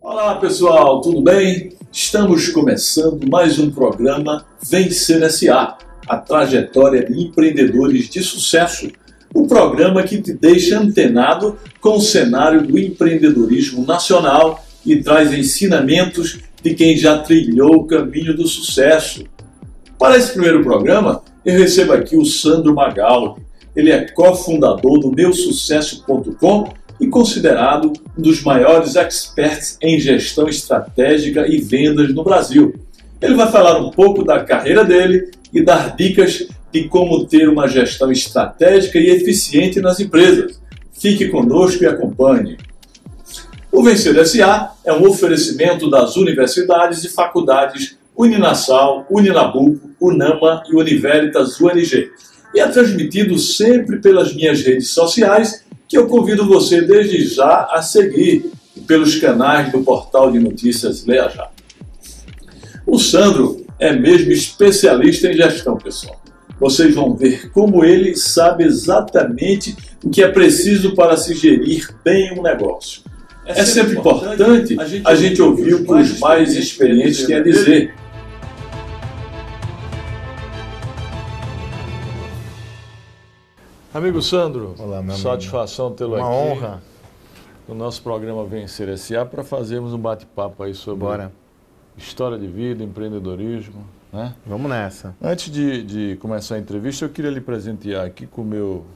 Olá pessoal, tudo bem? Estamos começando mais um programa Vencer SA, a trajetória de empreendedores de sucesso. O programa que te deixa antenado com o cenário do empreendedorismo nacional e traz ensinamentos de quem já trilhou o caminho do sucesso. Para esse primeiro programa, eu recebo aqui o Sandro Magaldi. Ele é cofundador do meusucesso.com e considerado um dos maiores experts em gestão estratégica e vendas no Brasil. Ele vai falar um pouco da carreira dele e dar dicas de como ter uma gestão estratégica e eficiente nas empresas. Fique conosco e acompanhe. O Vencer SA é um oferecimento das universidades e faculdades Uninasal, Uninabuco, Unama e Univeritas UNG. E é transmitido sempre pelas minhas redes sociais que eu convido você desde já a seguir pelos canais do portal de notícias Leia Já. O Sandro é mesmo especialista em gestão, pessoal. Vocês vão ver como ele sabe exatamente o que é preciso para se gerir bem um negócio. É, é sempre importante a gente, a gente ouvir o que os mais experientes têm a dizer. Amigo Sandro, Olá, meu satisfação tê-lo aqui. Uma honra. No nosso programa Vencer S.A. para fazermos um bate-papo aí sobre Bora. história de vida, empreendedorismo. Né? Vamos nessa. Antes de, de começar a entrevista, eu queria lhe presentear aqui com o meu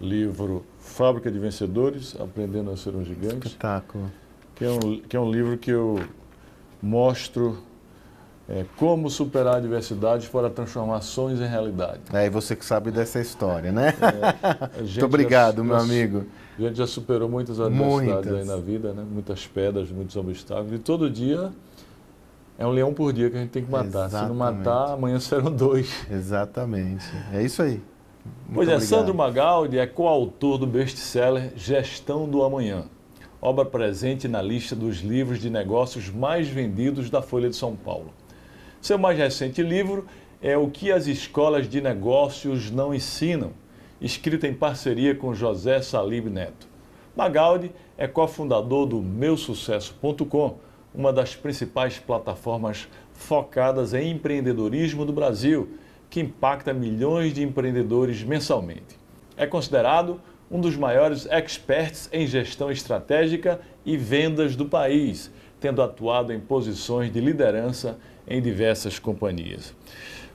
livro Fábrica de Vencedores, Aprendendo a Ser um Gigante. Espetáculo. Que é um, que é um livro que eu mostro é, como superar adversidades para transformar sonhos em realidade. É, e você que sabe dessa história, né? É, Muito obrigado, já, meu amigo. A gente já superou muitas adversidades Muitas. aí na vida, né? Muitas pedras, muitos obstáculos. E todo dia é um leão por dia que a gente tem que matar. Se não Exatamente. matar, amanhã serão dois. Exatamente. É isso aí. Muito Pois é, obrigado. Sandro Magaldi é coautor do best-seller Gestão do Amanhã, obra presente na lista dos livros de negócios mais vendidos da Folha de São Paulo. Seu mais recente livro é O que as escolas de negócios não ensinam, escrito em parceria com José Salib Neto. Magaldi é cofundador do meusucesso.com, uma das principais plataformas focadas em empreendedorismo do Brasil, que impacta milhões de empreendedores mensalmente. É considerado um dos maiores experts em gestão estratégica e vendas do país, tendo atuado em posições de liderança em diversas companhias.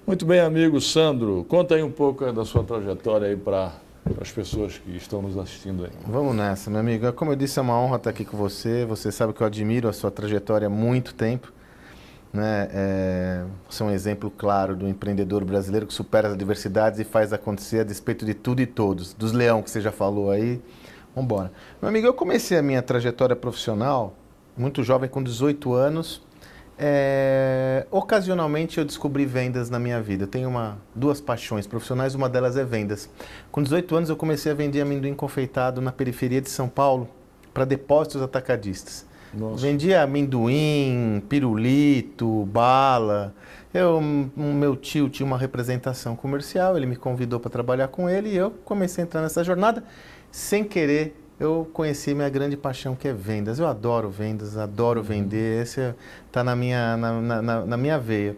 Muito bem, amigo Sandro, conta aí um pouco da sua trajetória aí para as pessoas que estão nos assistindo aí. Vamos nessa, meu amigo. Como eu disse, é uma honra estar aqui com você. Você sabe que eu admiro a sua trajetória há muito tempo. Né? É, você é um exemplo claro do empreendedor brasileiro que supera as adversidades e faz acontecer a despeito de tudo e todos. Dos leão que você já falou aí. Vamos embora. Meu amigo, eu comecei a minha trajetória profissional muito jovem, com 18 anos. É, ocasionalmente eu descobri vendas na minha vida. Eu tenho uma, duas paixões profissionais, uma delas é vendas. Com 18 anos eu comecei a vender amendoim confeitado na periferia de São Paulo para depósitos atacadistas. Nossa. Vendia amendoim, pirulito, bala. Eu, meu tio tinha uma representação comercial, ele me convidou para trabalhar com ele e eu comecei a entrar nessa jornada. Sem querer, eu conheci minha grande paixão que é vendas. Eu adoro vendas, adoro vender, esse está na minha, na, na- na- minha veia.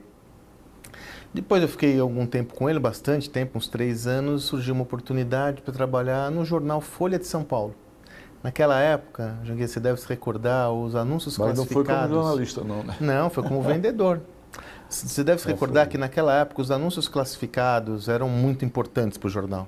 Depois eu fiquei algum tempo com ele, bastante tempo, uns três anos, surgiu uma oportunidade para trabalhar no jornal Folha de São Paulo. Naquela época, Janguê, você deve se recordar, os anúncios Mas não foi como classificados... jornalista, não, né? Não, foi como vendedor. Você deve se É, recordar que naquela época os anúncios classificados eram muito importantes para o jornal.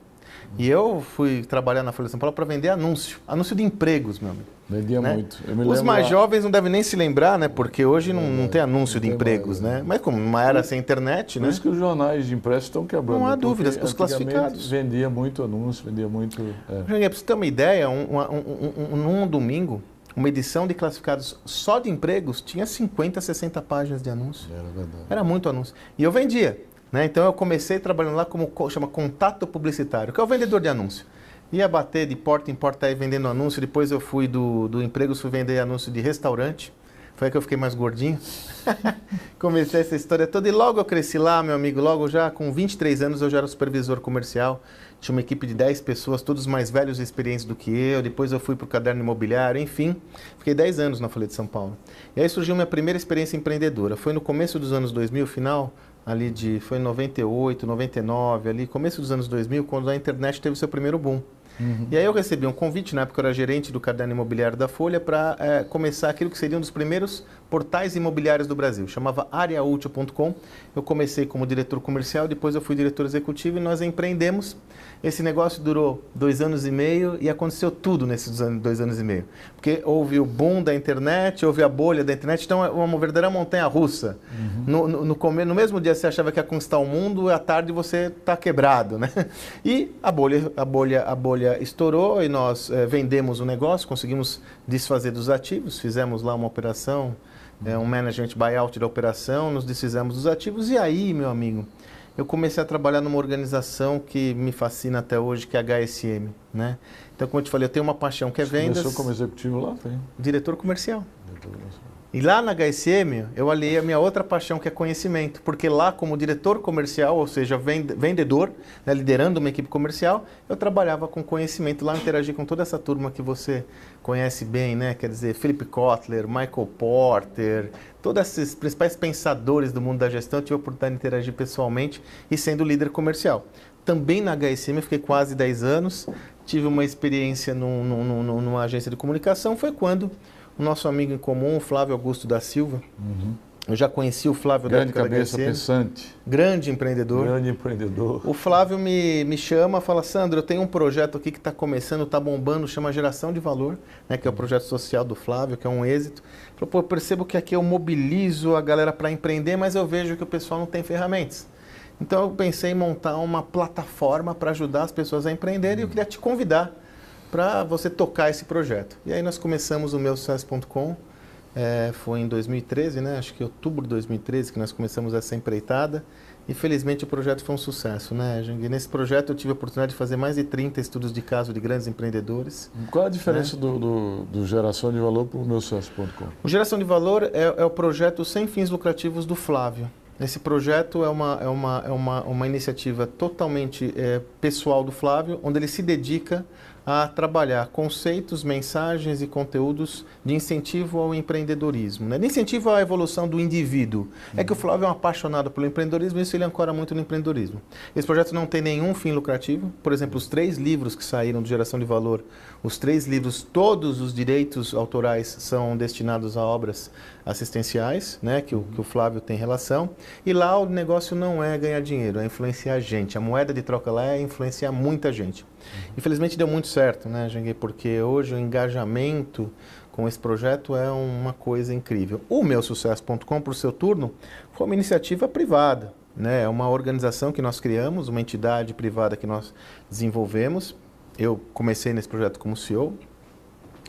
E eu fui trabalhar na Folha de São Paulo para vender anúncio. Anúncio de empregos, meu amigo. Vendia né? muito. Os mais lá- jovens não devem nem se lembrar, né? Porque hoje não, É, não tem anúncio de não tem empregos, mais, né? Mas como numa era sem internet, Por né? isso que os jornais de impresso estão quebrando. Não há dúvidas, os classificados. Vendia muito anúncio, vendia muito. é. Para você ter uma ideia, um, uma- um, um, um, num domingo, uma edição de classificados só de empregos tinha 50, 60 páginas de anúncio. Era verdade. Era muito anúncio. E eu vendia. Né? Então eu comecei trabalhando lá como co- chama contato publicitário, que é o vendedor de anúncio. Ia bater de porta em porta aí vendendo anúncio. Depois eu fui do, do empregos, fui vender anúncio de restaurante. Foi aí que eu fiquei mais gordinho. Comecei essa história toda e logo eu cresci lá, meu amigo. Logo já com 23 anos eu já era supervisor comercial. Tinha uma equipe de 10 pessoas, todos mais velhos e experientes do que eu. Depois eu fui para o caderno imobiliário, enfim. Fiquei 10 anos na Folha de São Paulo. E aí surgiu minha primeira experiência empreendedora. Foi no começo dos anos 2000, final ali de foi em 98, 99, ali começo dos anos 2000, quando a internet teve seu primeiro boom. Uhum. E aí eu recebi um convite, na época eu era gerente do caderno imobiliário da Folha, para é, começar aquilo que seria um dos primeiros portais imobiliários do Brasil. Chamava areaútil.com. Eu comecei como diretor comercial, depois eu fui diretor executivo e nós empreendemos. Esse negócio durou dois anos e meio e aconteceu tudo nesses dois anos e meio. Porque houve o boom da internet, houve a bolha da internet, então é uma verdadeira montanha russa. Uhum. No, no, no, no, mesmo dia você achava que ia conquistar o mundo, à tarde você está quebrado. Né? E a bolha, a bolha, a bolha estourou e nós é, vendemos o negócio, conseguimos desfazer dos ativos, fizemos lá uma operação é, um management buyout da operação, nos desfizemos dos ativos e aí, meu amigo, eu comecei a trabalhar numa organização que me fascina até hoje, que é a HSM, né? Então, como eu te falei, eu tenho uma paixão que é Você vendas. Começou como executivo lá? Foi? Diretor comercial. Diretor comercial. E lá na HSM, eu aliei a minha outra paixão, que é conhecimento. Porque lá, como diretor comercial, ou seja, vendedor, né, liderando uma equipe comercial, eu trabalhava com conhecimento. Lá interagi com toda essa turma que você conhece bem, né? Quer dizer, Philip Kotler, Michael Porter, todos esses principais pensadores do mundo da gestão. Eu tive a oportunidade de interagir pessoalmente e sendo líder comercial. Também na HSM eu fiquei quase 10 anos. Tive uma experiência num, num, num, numa agência de comunicação. Foi quando o nosso amigo em comum, Flávio Augusto da Silva. Uhum. Eu já conheci o Flávio Grande da cabeça pensante. Grande empreendedor. Grande empreendedor. O Flávio me, me chama, fala, Sandro, eu tenho um projeto aqui que está começando, está bombando, chama Geração de Valor, né, que é o projeto social do Flávio, que é um êxito. Falou, pô, eu percebo que aqui eu mobilizo a galera para empreender, mas eu vejo que o pessoal não tem ferramentas. Então eu pensei em montar uma plataforma para ajudar as pessoas a empreender e eu queria te convidar para você tocar esse projeto. E aí nós começamos o meu sucesso.com, é, foi em 2013, né? Acho que outubro de 2013 que nós começamos essa empreitada. E felizmente o projeto foi um sucesso, né, Jang? Nesse projeto eu tive a oportunidade de fazer mais de 30 estudos de caso de grandes empreendedores. Qual a diferença né? do, do, do, Geração de Valor para o meu sucesso.com? O Geração de Valor é, é o projeto sem fins lucrativos do Flávio. Esse projeto é uma, é uma, é uma, uma iniciativa totalmente é, pessoal do Flávio, onde ele se dedica a trabalhar conceitos, mensagens e conteúdos de incentivo ao empreendedorismo, né? de incentivo à evolução do indivíduo. Uhum. É que o Flávio é um apaixonado pelo empreendedorismo e isso ele ancora muito no empreendedorismo. Esse projeto não tem nenhum fim lucrativo. Por exemplo, os três livros que saíram de Geração de Valor, os três livros, todos os direitos autorais são destinados a obras assistenciais, né, que o, que o Flávio tem relação. E lá o negócio não é ganhar dinheiro, é influenciar gente. A moeda de troca lá é influenciar muita gente. Infelizmente deu muito certo, né, Janguei? Porque hoje o engajamento com esse projeto é uma coisa incrível. O meu sucesso.com, por seu turno, foi uma iniciativa privada, né? É uma organização que nós criamos, uma entidade privada que nós desenvolvemos. Eu comecei nesse projeto como CEO,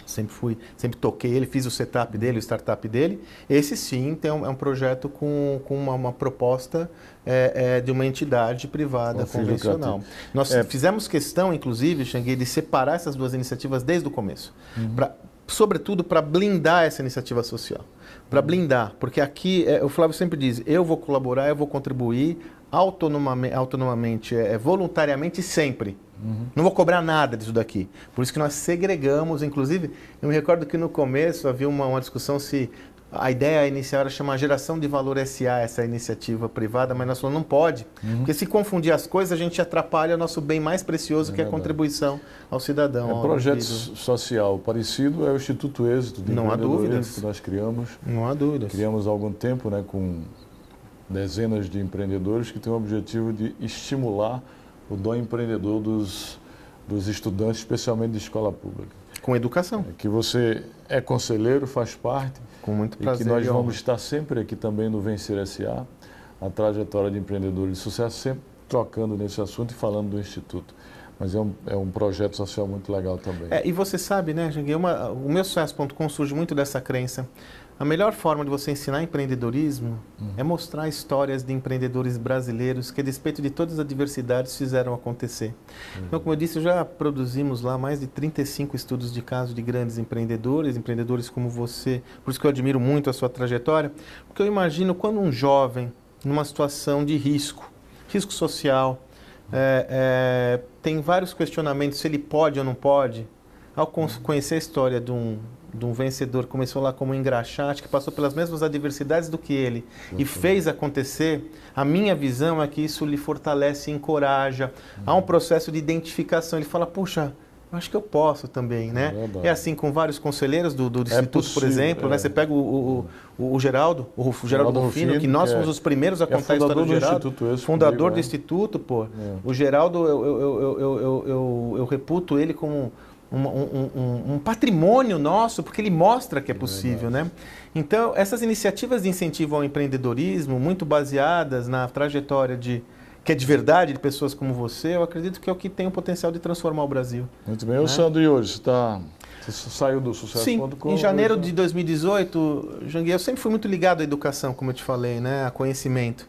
sempre fui, sempre toquei ele, fiz o setup dele, o startup dele. Esse sim tem um, é um projeto com, com uma, uma proposta é, é, de uma entidade privada convencional. Nós é. fizemos questão, inclusive, Xangue, de separar essas duas iniciativas desde o começo. Uhum. Pra, sobretudo para blindar essa iniciativa social. Para blindar, porque aqui, é, o Flávio sempre diz, eu vou colaborar, eu vou contribuir autonomamente, autonomamente é, voluntariamente sempre. Uhum. Não vou cobrar nada disso daqui. Por isso que nós segregamos, inclusive, eu me recordo que no começo havia uma, uma discussão se a ideia inicial era chamar Geração de Valor SA, essa iniciativa privada, mas nós falamos, não pode. Uhum. Porque se confundir as coisas, a gente atrapalha o nosso bem mais precioso, é que é a contribuição ao cidadão. É um projeto social parecido é o Instituto Êxito de Não há dúvidas. que nós criamos. Não há dúvidas. Criamos há algum tempo né, com dezenas de empreendedores que têm o objetivo de estimular o dom empreendedor dos, dos estudantes, especialmente de escola pública. Com educação. É que você é conselheiro, faz parte. Com muito prazer. E que nós vamos estar sempre aqui também no Vencer SA, a trajetória de empreendedores de sucesso, sempre trocando nesse assunto e falando do Instituto. mas é um, é um projeto social muito legal também. É, e você sabe, né, Janguei, o meu sucesso.com surge muito dessa crença. A melhor forma de você ensinar empreendedorismo uhum. é mostrar histórias de empreendedores brasileiros que, a despeito de todas as adversidades, fizeram acontecer. Uhum. Então, como eu disse, já produzimos lá mais de 35 estudos de caso de grandes empreendedores, empreendedores como você. Por isso que eu admiro muito a sua trajetória, porque eu imagino quando um jovem, numa situação de risco, risco social, é, é, tem vários questionamentos se ele pode ou não pode. Ao conhecer a história de um, de um vencedor que começou lá como engraxate, que passou pelas mesmas adversidades do que ele e fez acontecer, a minha visão é que isso lhe fortalece e encoraja. Há um processo de identificação. Ele fala, puxa, acho que eu posso também, né? É, é assim com vários conselheiros do, do, é Instituto, possível, por exemplo, né? é. né? Você pega o, o, o Geraldo, o, o Geraldo Rufino, que nós fomos é os primeiros a é contar a história do Geraldo. Do esse fundador comigo, do Instituto, pô. O Geraldo, eu, eu, eu, eu, eu, eu reputo ele como um, um, um, um, patrimônio nosso, porque ele mostra que é possível, né? Então, essas iniciativas de incentivo ao empreendedorismo, muito baseadas na trajetória de que é de verdade, de pessoas como você, eu acredito que é o que tem o potencial de transformar o Brasil. Muito bem. Né? O Sandro, e hoje? Tá, você saiu do sucesso Sim, em janeiro de 2018, Janguei, eu sempre fui muito ligado à educação, como eu te falei, né? a conhecimento.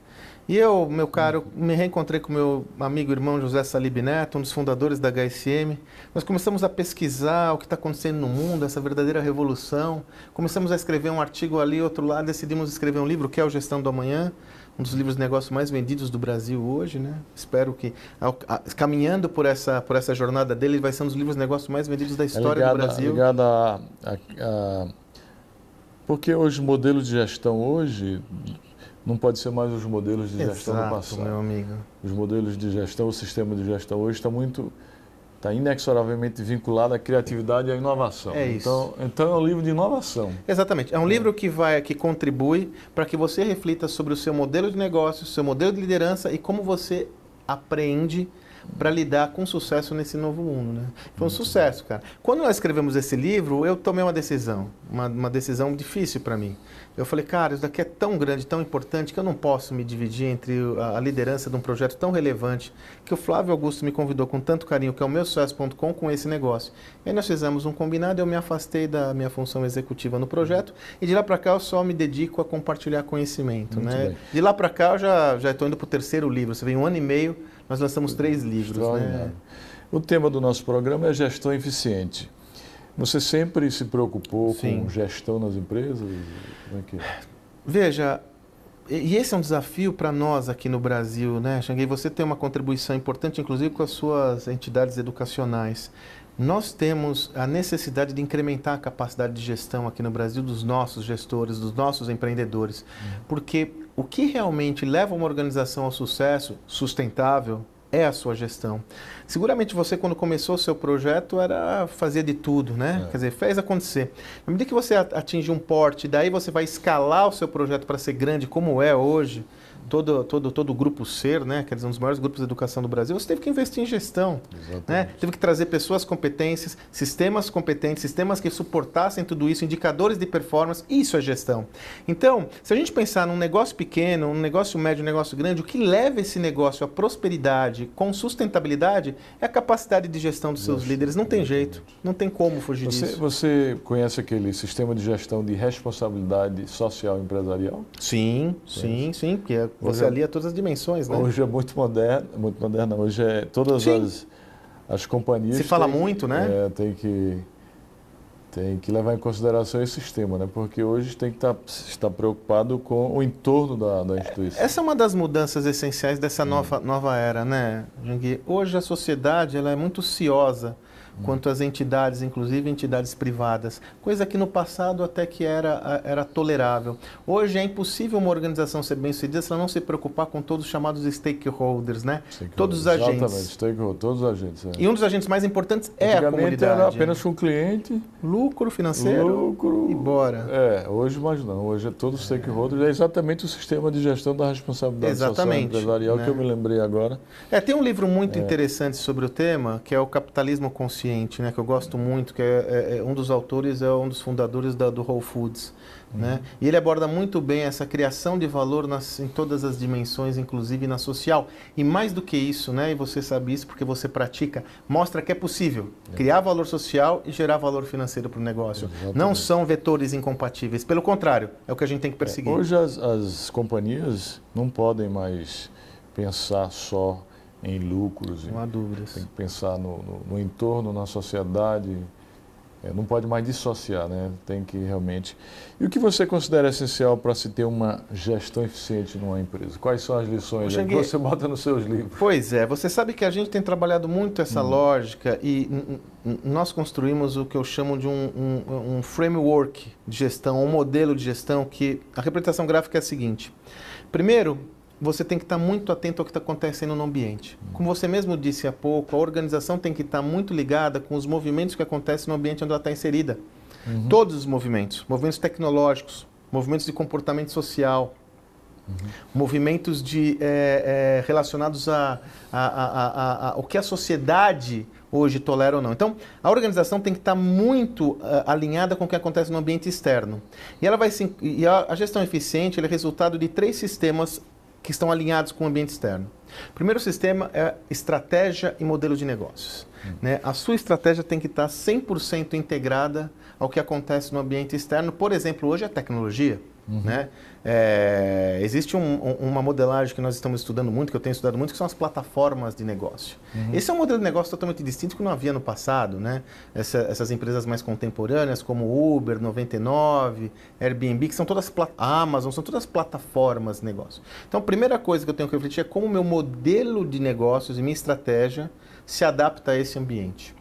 E eu, meu caro, me reencontrei com meu amigo irmão José Salib Neto, um dos fundadores da HSM. Nós começamos a pesquisar o que está acontecendo no mundo, essa verdadeira revolução. Começamos a escrever um artigo ali, outro lá, decidimos escrever um livro que é o Gestão do Amanhã, um dos livros de negócio mais vendidos do Brasil hoje, né? Espero que, caminhando por essa, por essa jornada dele, vai ser um dos livros de negócio mais vendidos da é história é ligada, do Brasil. Ligada a, a, a, porque hoje o modelo de gestão hoje não pode ser mais os modelos de gestão Exato, do passado. meu amigo. Os modelos de gestão, o sistema de gestão hoje está muito está inexoravelmente vinculado à criatividade e à inovação. É isso. Então, então é um livro de inovação. Exatamente. É um livro que vai que contribui para que você reflita sobre o seu modelo de negócio, o seu modelo de liderança e como você aprende para lidar com sucesso nesse novo mundo. Né? Foi um sucesso, cara. Quando nós escrevemos esse livro, eu tomei uma decisão, uma, uma decisão difícil para mim. Eu falei, cara, isso daqui é tão grande, tão importante, que eu não posso me dividir entre a, a liderança de um projeto tão relevante que o Flávio Augusto me convidou com tanto carinho, que é o meu sucesso.com, com esse negócio. E aí nós fizemos um combinado, eu me afastei da minha função executiva no projeto e de lá para cá eu só me dedico a compartilhar conhecimento. né? De lá para cá eu já estou indo para o terceiro livro. Você vem um ano e meio nós lançamos três livros. Né? O tema do nosso programa é gestão eficiente. Você sempre se preocupou Sim. com gestão nas empresas? Como é que é? Veja, e esse é um desafio para nós aqui no Brasil, né, Xanguei? Você tem uma contribuição importante, inclusive com as suas entidades educacionais. Nós temos a necessidade de incrementar a capacidade de gestão aqui no Brasil dos nossos gestores, dos nossos empreendedores, uhum. porque o que realmente leva uma organização ao sucesso sustentável é a sua gestão. Seguramente você, quando começou o seu projeto, era fazer de tudo, né? É. Quer dizer, fez acontecer. Na medida que você atinge um porte, daí você vai escalar o seu projeto para ser grande, como é hoje, todo, todo, todo o grupo SER, né, quer dizer, um dos maiores grupos de educação do Brasil, você teve que investir em gestão. Né? Teve que trazer pessoas competentes, sistemas competentes, sistemas que suportassem tudo isso, indicadores de performance, isso é gestão. Então, se a gente pensar num negócio pequeno, um negócio médio, um negócio grande, o que leva esse negócio à prosperidade com sustentabilidade é a capacidade de gestão dos seus líderes. Não tem jeito, não tem como fugir você, disso. Você conhece aquele sistema de gestão de responsabilidade social empresarial? Sim, sim, sim, que é você alia todas as dimensões, né? Hoje é muito moderno, muito moderno. Hoje é todas as, as companhias. Se fala muito, né? É, tem que tem que levar em consideração esse sistema, né? Porque hoje tem que estar, tá, estar preocupado com o entorno da, da instituição. Essa é uma das mudanças essenciais dessa nova, nova era, né, Jangui? Hoje a sociedade ela é muito ciosa quanto às entidades, inclusive entidades privadas, coisa que no passado até que era, era tolerável. Hoje é impossível uma organização ser bem sucedida se ela não se preocupar com todos os chamados stakeholders, né? Stakeholders. Todos os agentes. Exatamente, stakeholders, todos os agentes. É. E um dos agentes mais importantes é a comunidade. era apenas um cliente. Lucro financeiro. Lucro. E bora. É, hoje mais não. Hoje é todos os stakeholders. É exatamente o sistema de gestão da responsabilidade exatamente, social empresarial né? que eu me lembrei agora. É, tem um livro muito é. interessante sobre o tema, que é o Capitalismo Consciente consciente, né, que eu gosto muito, que é, é, é um dos autores é um dos fundadores da, do Whole Foods, uhum. né? E ele aborda muito bem essa criação de valor nas, em todas as dimensões, inclusive na social. E mais do que isso, né, e você sabe isso porque você pratica, mostra que é possível é. criar valor social e gerar valor financeiro para o negócio. Exatamente. Não são vetores incompatíveis, pelo contrário, é o que a gente tem que é, perseguir. hoje as, as companhias não podem mais pensar só em lucros. Não há dúvidas. Tem que pensar no, no, no entorno, na sociedade. É, não pode mais dissociar, né? Tem que realmente. E o que você considera essencial para se ter uma gestão eficiente numa empresa? Quais são as lições que você bota nos seus livros? Pois é, você sabe que a gente tem trabalhado muito essa hum. lógica e nós construímos o que eu chamo de um, um, um framework de gestão, um modelo de gestão que a representação gráfica é a seguinte. Primeiro, você tem que estar muito atento ao que está acontecendo no ambiente. Como você mesmo disse há pouco, a organização tem que estar muito ligada com os movimentos que acontecem no ambiente onde ela está inserida. Uhum. Todos os movimentos, movimentos tecnológicos, movimentos de comportamento social, uhum. movimentos de, é, é, relacionados a, a, a, a, o que a sociedade hoje tolera ou não. Então, a organização tem que estar muito uh, alinhada com o que acontece no ambiente externo. E ela vai se, e a, a gestão eficiente é resultado de três sistemas que estão alinhados com o ambiente externo. O primeiro sistema é estratégia e modelo de negócios. Hum. Né? A sua estratégia tem que estar 100% integrada ao que acontece no ambiente externo. Por exemplo, hoje a tecnologia. Uhum. Né? É, existe um, uma modelagem que nós estamos estudando muito, que eu tenho estudado muito, que são as plataformas de negócio. Uhum. Esse é um modelo de negócio totalmente distinto que não havia no passado. Né? Essa, essas empresas mais contemporâneas, como Uber, 99, Airbnb, que são todas Amazon, são todas plataformas de negócio. Então, a primeira coisa que eu tenho que refletir é como o meu modelo de negócios e minha estratégia se adapta a esse ambiente.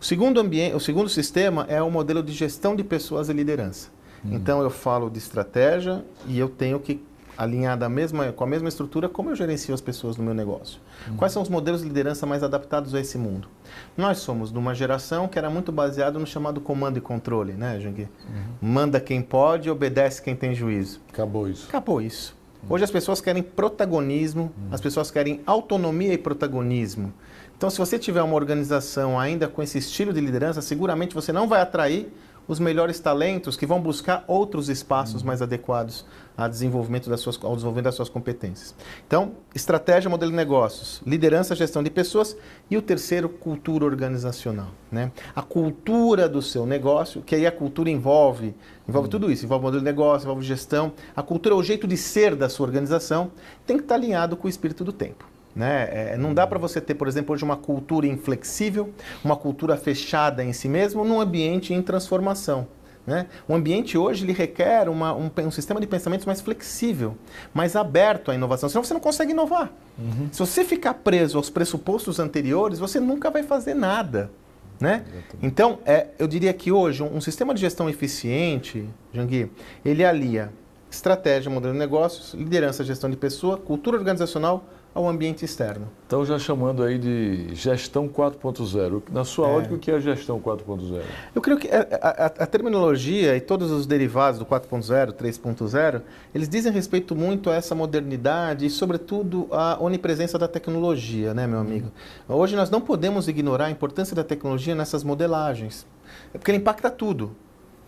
O segundo, ambiente, o segundo sistema é o modelo de gestão de pessoas e liderança. Uhum. Então eu falo de estratégia e eu tenho que alinhar da mesma, com a mesma estrutura como eu gerencio as pessoas no meu negócio. Uhum. Quais são os modelos de liderança mais adaptados a esse mundo? Nós somos de uma geração que era muito baseado no chamado comando e controle, né, Jangui? Uhum. Manda quem pode, obedece quem tem juízo. Acabou isso. Acabou isso. Uhum. Hoje as pessoas querem protagonismo, as pessoas querem autonomia e protagonismo. Então, se você tiver uma organização ainda com esse estilo de liderança, seguramente você não vai atrair os melhores talentos que vão buscar outros espaços mais adequados ao desenvolvimento das suas, ao desenvolvimento das suas competências. Então, estratégia, modelo de negócios, liderança, gestão de pessoas e o terceiro, cultura organizacional. Né? A cultura do seu negócio, que aí a cultura envolve, envolve tudo isso, envolve modelo de negócio, envolve gestão. A cultura é o jeito de ser da sua organização, tem que estar alinhado com o espírito do tempo. Né? É, não dá para você ter, por exemplo, hoje uma cultura inflexível, uma cultura fechada em si mesmo, num ambiente em transformação. Né? O ambiente hoje ele requer uma, um, um, sistema de pensamentos mais flexível, mais aberto à inovação, senão você não consegue inovar. Uhum. Se você ficar preso aos pressupostos anteriores, você nunca vai fazer nada. Né? Então, é, eu diria que hoje um, um sistema de gestão eficiente, Jangui, ele alia estratégia, modelo de negócios, liderança, gestão de pessoa, cultura organizacional, ao ambiente externo. Então, já chamando aí de gestão 4.0. Na sua é. ótica, o que é gestão 4.0? Eu creio que a, a, a, terminologia e todos os derivados do 4.0, 3.0, eles dizem respeito muito a essa modernidade e, sobretudo, a onipresença da tecnologia, né, meu amigo? Hoje nós não podemos ignorar a importância da tecnologia nessas modelagens, porque ela impacta tudo.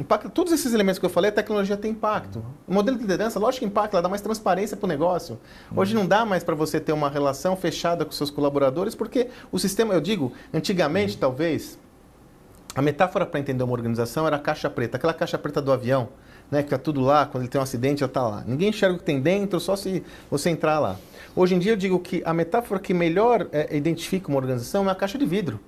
Impacta todos esses elementos que eu falei, a tecnologia tem impacto. O modelo de liderança, lógico que impacta, ela dá mais transparência para o negócio. Hoje não dá mais para você ter uma relação fechada com seus colaboradores, porque o sistema, eu digo, antigamente talvez, a metáfora para entender uma organização era a caixa preta, aquela caixa preta do avião, né, que está tudo lá, quando ele tem um acidente já está lá. Ninguém enxerga o que tem dentro, só se você entrar lá. Hoje em dia eu digo que a metáfora que melhor é, identifica uma organização é a caixa de vidro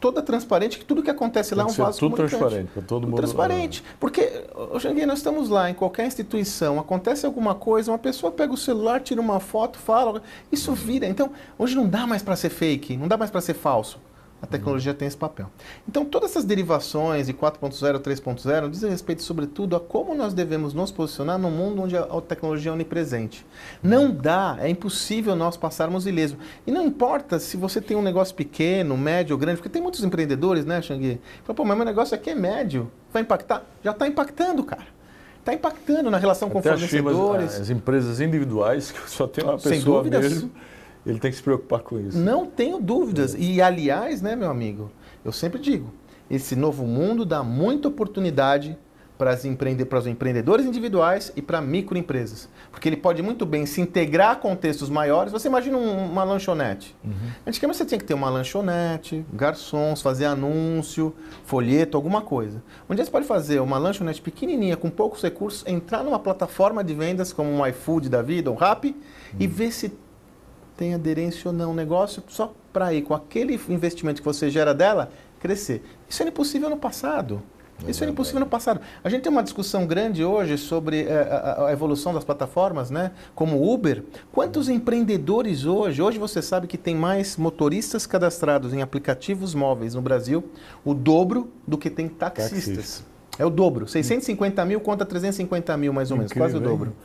toda transparente, que tudo que acontece lá é um vaso tudo transparente, para todo mundo. Transparente. Porque, Xanguei, nós estamos lá, em qualquer instituição, acontece alguma coisa, uma pessoa pega o celular, tira uma foto, fala, isso vira. Então, hoje não dá mais para ser fake, não dá mais para ser falso. A tecnologia tem esse papel. Então, todas essas derivações de 4.0, 3.0 dizem respeito, sobretudo, a como nós devemos nos posicionar no mundo onde a tecnologia é onipresente. Não dá, é impossível nós passarmos ileso. E não importa se você tem um negócio pequeno, médio ou grande, porque tem muitos empreendedores, né, Xangui? Fala, pô, mas meu negócio aqui é médio, vai impactar? Já está impactando, cara. Está impactando na relação Até com fornecedores. As, as empresas individuais, que só tem uma pessoa Sem dúvidas. mesmo ele tem que se preocupar com isso. Não tenho dúvidas. É. E, aliás, né, meu amigo, Eu sempre digo, esse novo mundo dá muita oportunidade para, as empreende para os empreendedores individuais e para microempresas. Porque ele pode muito bem se integrar a contextos maiores. Você imagina um, uma lanchonete. Uhum. Antigamente você tinha que ter uma lanchonete, garçons, fazer anúncio, folheto, alguma coisa. Um dia você pode fazer uma lanchonete pequenininha, com poucos recursos, entrar numa plataforma de vendas como um iFood da vida, um Rappi, uhum. e ver se tem aderência ou não. Um negócio só para ir com aquele investimento que você gera dela, crescer. Isso era impossível no passado. Isso era impossível no passado. A gente tem uma discussão grande hoje sobre é, a, a, evolução das plataformas, né? Como Uber. Quantos empreendedores hoje? Hoje você sabe que tem mais motoristas cadastrados em aplicativos móveis no Brasil, o dobro do que tem taxistas. Taxista. É o dobro. 650 mil contra 350 mil, mais ou menos, Incrível, quase o dobro. Hein?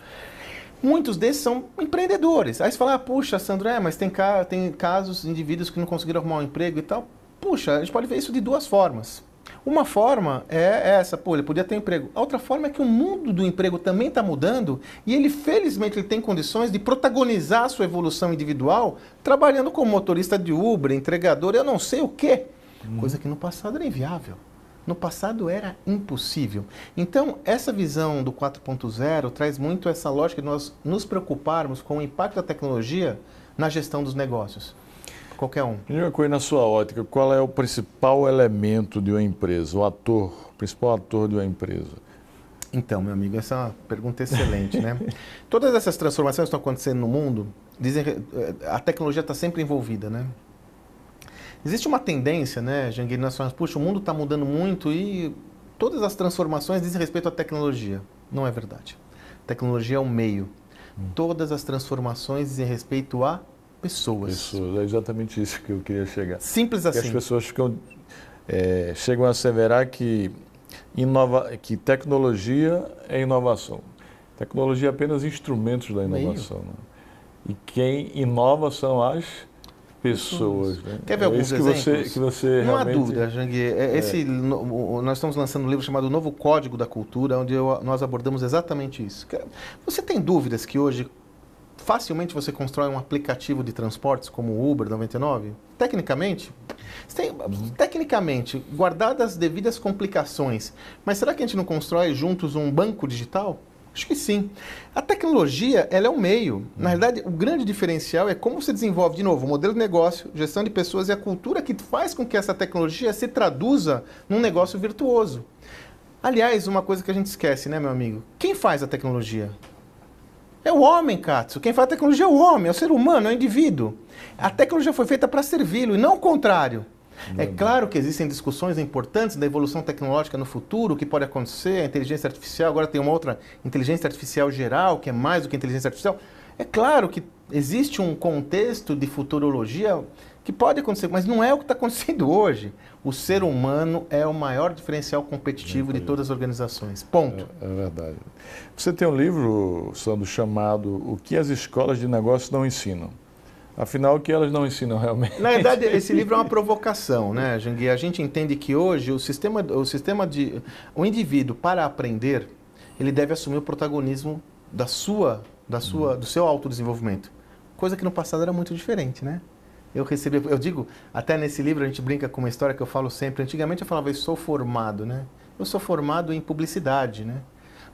Muitos desses são empreendedores. Aí você fala, ah, puxa, Sandro, é, mas tem, ca tem casos, indivíduos que não conseguiram arrumar um emprego e tal. Puxa, a gente pode ver isso de duas formas. Uma forma é essa, pô, ele podia ter um emprego. A outra forma é que o mundo do emprego também está mudando e ele, felizmente, ele tem condições de protagonizar a sua evolução individual trabalhando como motorista de Uber, entregador, eu não sei o quê. Hum. Coisa que no passado era inviável. No passado era impossível. Então, essa visão do 4.0 traz muito essa lógica de nós nos preocuparmos com o impacto da tecnologia na gestão dos negócios qualquer um. Uma coisa na sua ótica, qual é o principal elemento de uma empresa, o ator, o principal ator de uma empresa? Então, meu amigo, essa é uma pergunta excelente, né? Todas essas transformações que estão acontecendo no mundo, dizem eh, a tecnologia está sempre envolvida, né? Existe uma tendência, né, Jangueiro, nós falamos, puxa, o mundo está mudando muito e todas as transformações dizem respeito à tecnologia. Não é verdade. Tecnologia é um meio. Hum. Todas as transformações dizem respeito a pessoas. Pessoas, é exatamente isso que eu queria chegar. Simples assim. as pessoas ficam, é, chegam a asseverar que, inova, que tecnologia é inovação. Tecnologia é apenas instrumentos da inovação. Né? E quem inova são as pessoas. Né? Quer ver é alguns exemplos? Que você, que você Não realmente... há dúvida, Jangui. É, esse, é. nós estamos lançando um livro chamado Novo Código da Cultura, onde eu, nós abordamos exatamente isso. Você tem dúvidas que hoje facilmente você constrói um aplicativo de transportes como o Uber 99? Tecnicamente, tem, tecnicamente, guardadas as devidas complicações, mas será que a gente não constrói juntos um banco digital? Acho que sim. A tecnologia, ela é um meio. Na realidade, o grande diferencial é como você desenvolve, de novo, o modelo de negócio, gestão de pessoas e a cultura que faz com que essa tecnologia se traduza num negócio virtuoso. Aliás, uma coisa que a gente esquece, né, meu amigo? Quem faz a tecnologia? É o homem, Katsu. Quem faz a tecnologia é o homem, é o ser humano, é o indivíduo. A tecnologia foi feita para servi-lo e não o contrário. É claro que existem discussões importantes da evolução tecnológica no futuro, o que pode acontecer, a inteligência artificial, agora tem uma outra inteligência artificial geral, que é mais do que inteligência artificial. É claro que existe um contexto de futurologia que pode acontecer, mas não é o que está acontecendo hoje. O ser humano é o maior diferencial competitivo de todas as organizações. Ponto. É, é, verdade. Você tem um livro, Sandro, chamado O que as escolas de negócios não ensinam. Afinal, o que elas não ensinam realmente? Na verdade, esse livro é uma provocação, né, Jangui? A gente entende que hoje o sistema, o sistema de. O indivíduo, para aprender, ele deve assumir o protagonismo da sua, da sua, do seu autodesenvolvimento. Coisa que no passado era muito diferente, né? eu recebi, eu digo, até nesse livro a gente brinca com uma história que eu falo sempre. Antigamente eu falava, eu sou formado, né? Eu sou formado em publicidade, né?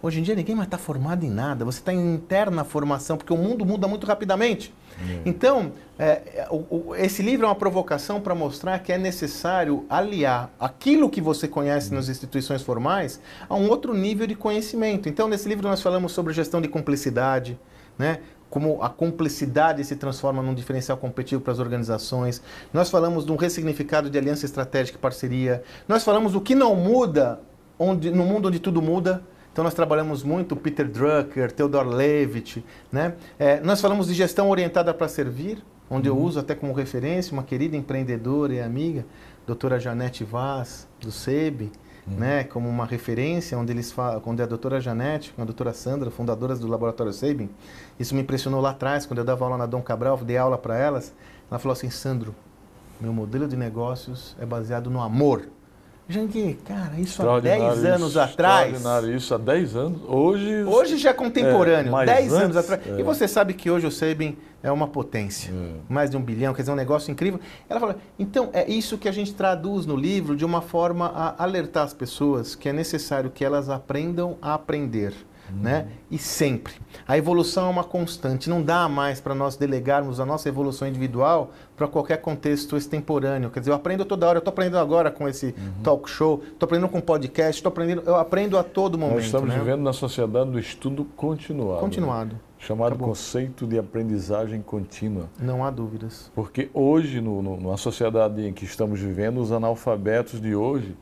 Hoje em dia ninguém mais está formado em nada. Você está em interna formação, porque o mundo muda muito rapidamente. É. Então, é, o, o, esse livro é uma provocação para mostrar que é necessário aliar aquilo que você conhece nas instituições formais a um outro nível de conhecimento. Então, nesse livro nós falamos sobre gestão de cumplicidade, né? como a complexidade se transforma num diferencial competitivo para as organizações. Nós falamos de um ressignificado de aliança estratégica e parceria. Nós falamos do que não muda onde, no mundo onde tudo muda. Então nós trabalhamos muito Peter Drucker, Theodor Levitt. Né? É, nós falamos de gestão orientada para servir, onde uhum. eu uso até como referência uma querida empreendedora e amiga, doutora Janete Vaz, do SEB né, como uma referência, onde eles falam, onde a doutora Janete, a doutora Sandra, fundadoras do Laboratório Sabin, isso me impressionou lá atrás, quando eu dava aula na Dom Cabral, dei aula para elas, ela falou assim, Sandro, meu modelo de negócios é baseado no amor. Janguê, cara, isso há 10 anos atrás. Extraordinário, isso há 10 anos. Hoje. Hoje já é contemporâneo, É, 10 mas anos atrás. é. E você sabe que hoje o Sabin é uma potência. É. Mais de um bilhão, quer dizer, um negócio incrível. Ela fala, então é isso que a gente traduz no livro de uma forma a alertar as pessoas que é necessário que elas aprendam a aprender. Né? E sempre. A evolução é uma constante. Não dá mais para nós delegarmos a nossa evolução individual para qualquer contexto extemporâneo. Quer dizer, eu aprendo toda hora. Eu estou aprendendo agora com esse talk show, estou aprendendo com podcast, estou aprendendo. Eu aprendo a todo momento. Nós estamos né? vivendo na sociedade do estudo continuado. Continuado. Chamado Acabou. conceito de aprendizagem contínua. Não há dúvidas. Porque hoje, no, no, na sociedade em que estamos vivendo, os analfabetos de hoje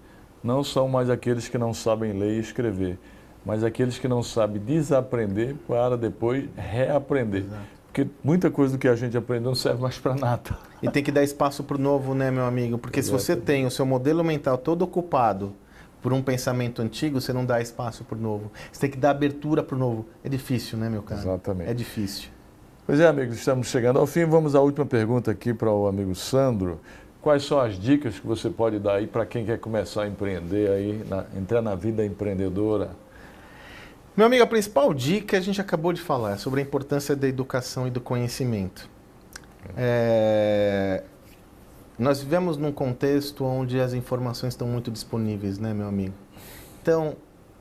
não são mais aqueles que não sabem ler e escrever, mas aqueles que não sabem desaprender para depois reaprender. Porque muita coisa do que a gente aprendeu não serve mais para nada. E tem que dar espaço para o novo, né, meu amigo? Porque se você tem o seu modelo mental todo ocupado por um pensamento antigo, você não dá espaço para o novo. Você tem que dar abertura para o novo. É difícil, né, meu cara? Exatamente. É difícil. Pois é, amigos, estamos chegando ao fim. Vamos à última pergunta aqui para o amigo Sandro. Quais são as dicas que você pode dar aí para quem quer começar a empreender aí, na- entrar na vida empreendedora? Meu amigo, a principal dica a gente acabou de falar é sobre a importância da educação e do conhecimento. É, Nós vivemos num contexto onde as informações estão muito disponíveis, né, meu amigo? Então,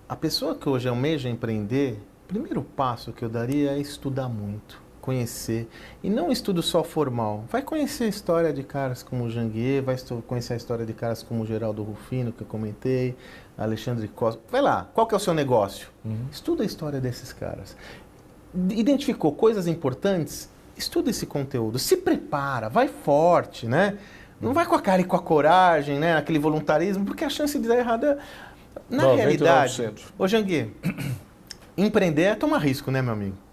a pessoa que hoje almeja empreender, o primeiro passo que eu daria é estudar muito, conhecer. E não estudo só formal. Vai conhecer a história de caras como o Janguier, vai conhecer a história de caras como o Geraldo Rufino, que eu comentei, Alexandre Costa. Vai lá, qual que é o seu negócio? Estuda a história desses caras. Identificou coisas importantes? Estuda esse conteúdo. Se prepara, vai forte, né? Não vai com a cara e com a coragem, né? Aquele voluntarismo, porque a chance de dar errado é... Na 99%. realidade, ô Janguier, empreender é tomar risco, né, meu amigo?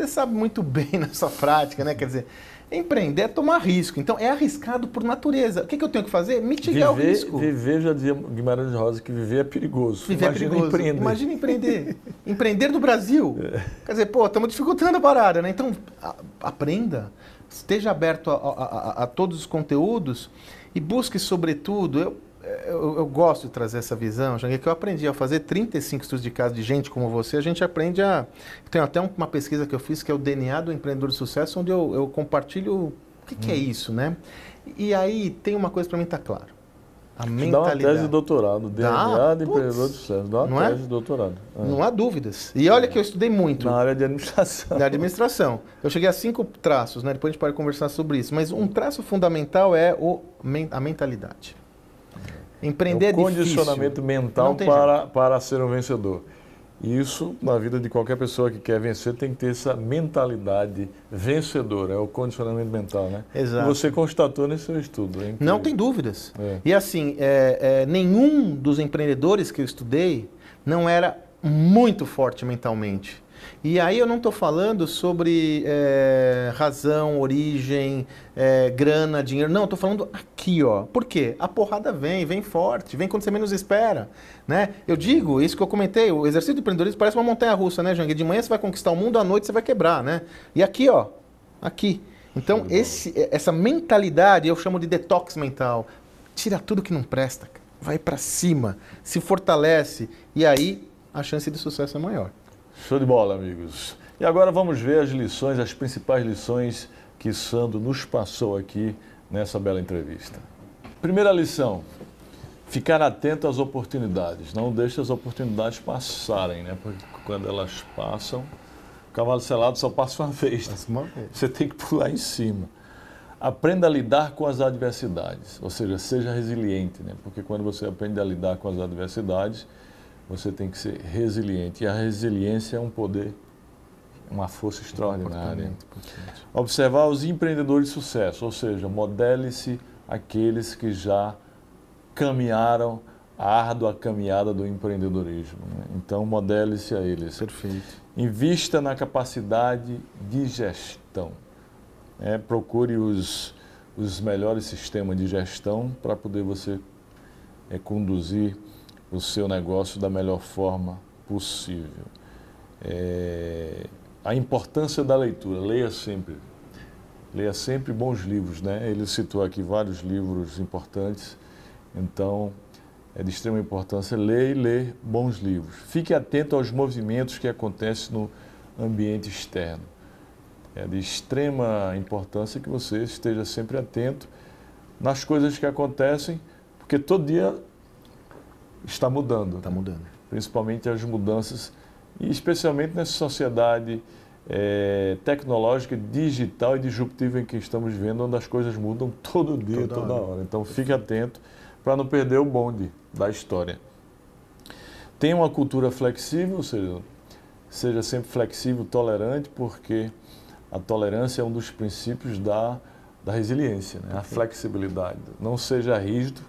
Você sabe muito bem na sua prática, né? Quer dizer, empreender é tomar risco. Então, é arriscado por natureza. O que, que eu tenho que fazer? Mitigar o Viver, risco. viver, já dizia Guimarães Rosa, que viver é perigoso. Viver Imagina é perigoso. empreender. Imagina empreender. empreender no Brasil. Quer dizer, pô, estamos dificultando a parada, né? Então, a- aprenda. Esteja aberto a, a- a- a todos os conteúdos e busque, sobretudo, eu, eu, eu gosto de trazer essa visão, Janguei, que eu aprendi a fazer 35 estudos de caso de gente como você, a gente aprende a... Tem até uma pesquisa que eu fiz que é o DNA do empreendedor de sucesso, onde eu, eu compartilho o que, que é isso, né? E aí tem uma coisa para mim tá claro. A Dá uma mentalidade. tese de doutorado, DNA de putz, empreendedor de sucesso. Dá uma não é? tese de doutorado. É. Não há dúvidas. E olha que eu estudei muito Na área de administração. na administração. Eu cheguei a cinco traços, né? Depois a gente pode conversar sobre isso. Mas um traço fundamental é o, a mentalidade. Empreender é, É condicionamento mental para, para ser um vencedor. E isso, na vida de qualquer pessoa que quer vencer, tem que ter essa mentalidade vencedora, é o condicionamento mental, né? Exato. E você constatou nesse seu estudo. é. Não tem dúvidas. É. E assim, é, é, nenhum dos empreendedores que eu estudei não era muito forte mentalmente. E aí eu não estou falando sobre é, razão, origem, é, grana, dinheiro. Não, estou falando aqui, ó. Por quê? A porrada vem, vem forte, vem quando você menos espera. Né? Eu digo, isso que eu comentei, o exercício de empreendedorismo parece uma montanha russa, né, Jang? De manhã você vai conquistar o mundo, à noite você vai quebrar, né? E aqui, ó, aqui. Então, esse, essa mentalidade eu chamo de detox mental. Tira tudo que não presta, vai para cima, se fortalece e aí a chance de sucesso é maior. Show de bola, amigos. E agora vamos ver as lições, as principais lições que Sandro nos passou aqui nessa bela entrevista. Primeira lição: ficar atento às oportunidades. Não deixe as oportunidades passarem, né? Porque quando elas passam, o cavalo selado só passa uma vez. né? Você tem que pular em cima. Aprenda a lidar com as adversidades, ou seja, seja resiliente, né? Porque quando você aprende a lidar com as adversidades, você tem que ser resiliente. E a resiliência é um poder, uma força extraordinária. Observar os empreendedores de sucesso, ou seja, modele-se aqueles que já caminharam a árdua caminhada do empreendedorismo. né? Então, modele-se a eles. Perfeito. Invista na capacidade de gestão. né? procure os, os melhores sistemas de gestão para poder você é, conduzir o seu negócio da melhor forma possível. É, a importância da leitura, leia sempre. Leia sempre bons livros, né? Ele citou aqui vários livros importantes. Então, é de extrema importância ler e ler bons livros. Fique atento aos movimentos que acontecem no ambiente externo. É de extrema importância que você esteja sempre atento nas coisas que acontecem, porque todo dia está mudando. Está mudando. Principalmente as mudanças, e especialmente nessa sociedade é, tecnológica, digital e disruptiva em que estamos vivendo, onde as coisas mudam todo dia, toda, toda hora. hora. Então fique atento para não perder o bonde da história. Tenha uma cultura flexível, ou seja, seja sempre flexível, tolerante, porque a tolerância é um dos princípios da, da resiliência, né? a flexibilidade. Não seja rígido,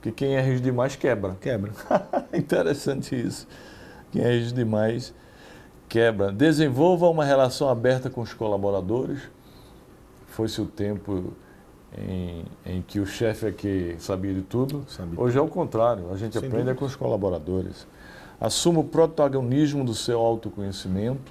porque quem é rígido demais quebra. Quebra. Interessante isso. Quem é rígido demais quebra. Desenvolva uma relação aberta com os colaboradores. Foi-se o tempo em, em que o chefe é que sabia de tudo. Sabia. Hoje é o contrário, a gente Sem aprende com os colaboradores. Assuma o protagonismo do seu autoconhecimento.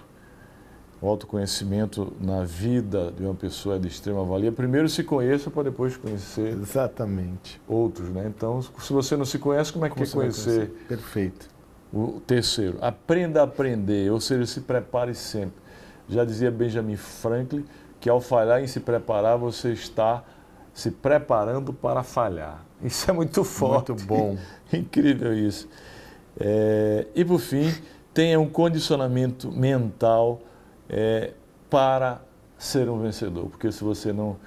O autoconhecimento na vida de uma pessoa é de extrema valia. Primeiro se conheça para depois conhecer Exatamente. outros. Né? Então, se você não se conhece, como é que como quer conhecer? conhecer? Perfeito. O terceiro, aprenda a aprender, ou seja, se prepare sempre. Já dizia Benjamin Franklin que ao falhar em se preparar, você está se preparando para falhar. Isso é muito forte. Muito bom. Incrível isso. É, e por fim, tenha um condicionamento mental é, para ser um vencedor. Porque se você não,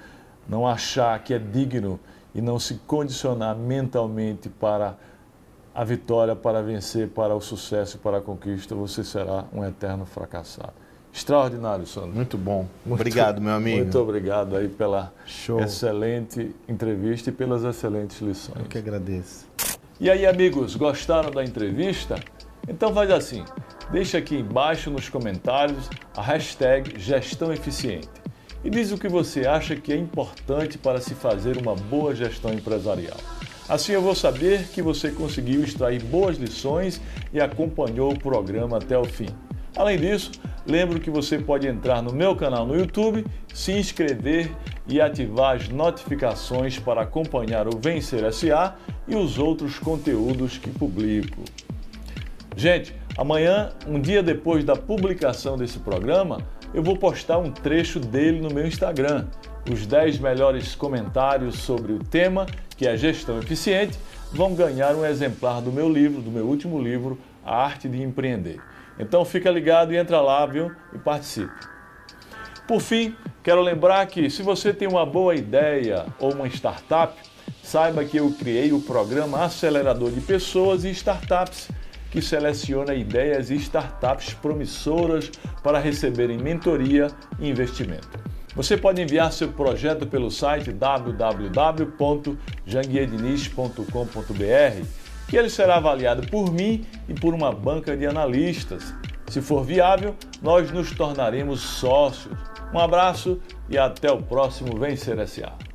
não achar que é digno e não se condicionar mentalmente para a vitória, para vencer, para o sucesso, para a conquista, você será um eterno fracassado. Extraordinário, Sandro. Muito bom. Muito, obrigado, meu amigo. Muito obrigado aí pela Show. excelente entrevista e pelas excelentes lições. Eu que agradeço. E aí, amigos, gostaram da entrevista? Então faz assim, deixa aqui embaixo nos comentários a hashtag Gestão Eficiente e diz o que você acha que é importante para se fazer uma boa gestão empresarial. Assim eu vou saber que você conseguiu extrair boas lições e acompanhou o programa até o fim. Além disso, lembro que você pode entrar no meu canal no YouTube, se inscrever e ativar as notificações para acompanhar o Vencer SA e os outros conteúdos que publico. Gente, amanhã, um dia depois da publicação desse programa, eu vou postar um trecho dele no meu Instagram. Os 10 melhores comentários sobre o tema, que é gestão eficiente, vão ganhar um exemplar do meu livro, do meu último livro, A Arte de Empreender. Então fica ligado e entra lá, viu? E participe. Por fim, quero lembrar que se você tem uma boa ideia ou uma startup, saiba que eu criei o programa Acelerador de Pessoas e Startups, que seleciona ideias e startups promissoras para receberem mentoria e investimento. Você pode enviar seu projeto pelo site www.janguiediniz.com.br que ele será avaliado por mim e por uma banca de analistas. Se for viável, nós nos tornaremos sócios. Um abraço e até o próximo Vencer SA.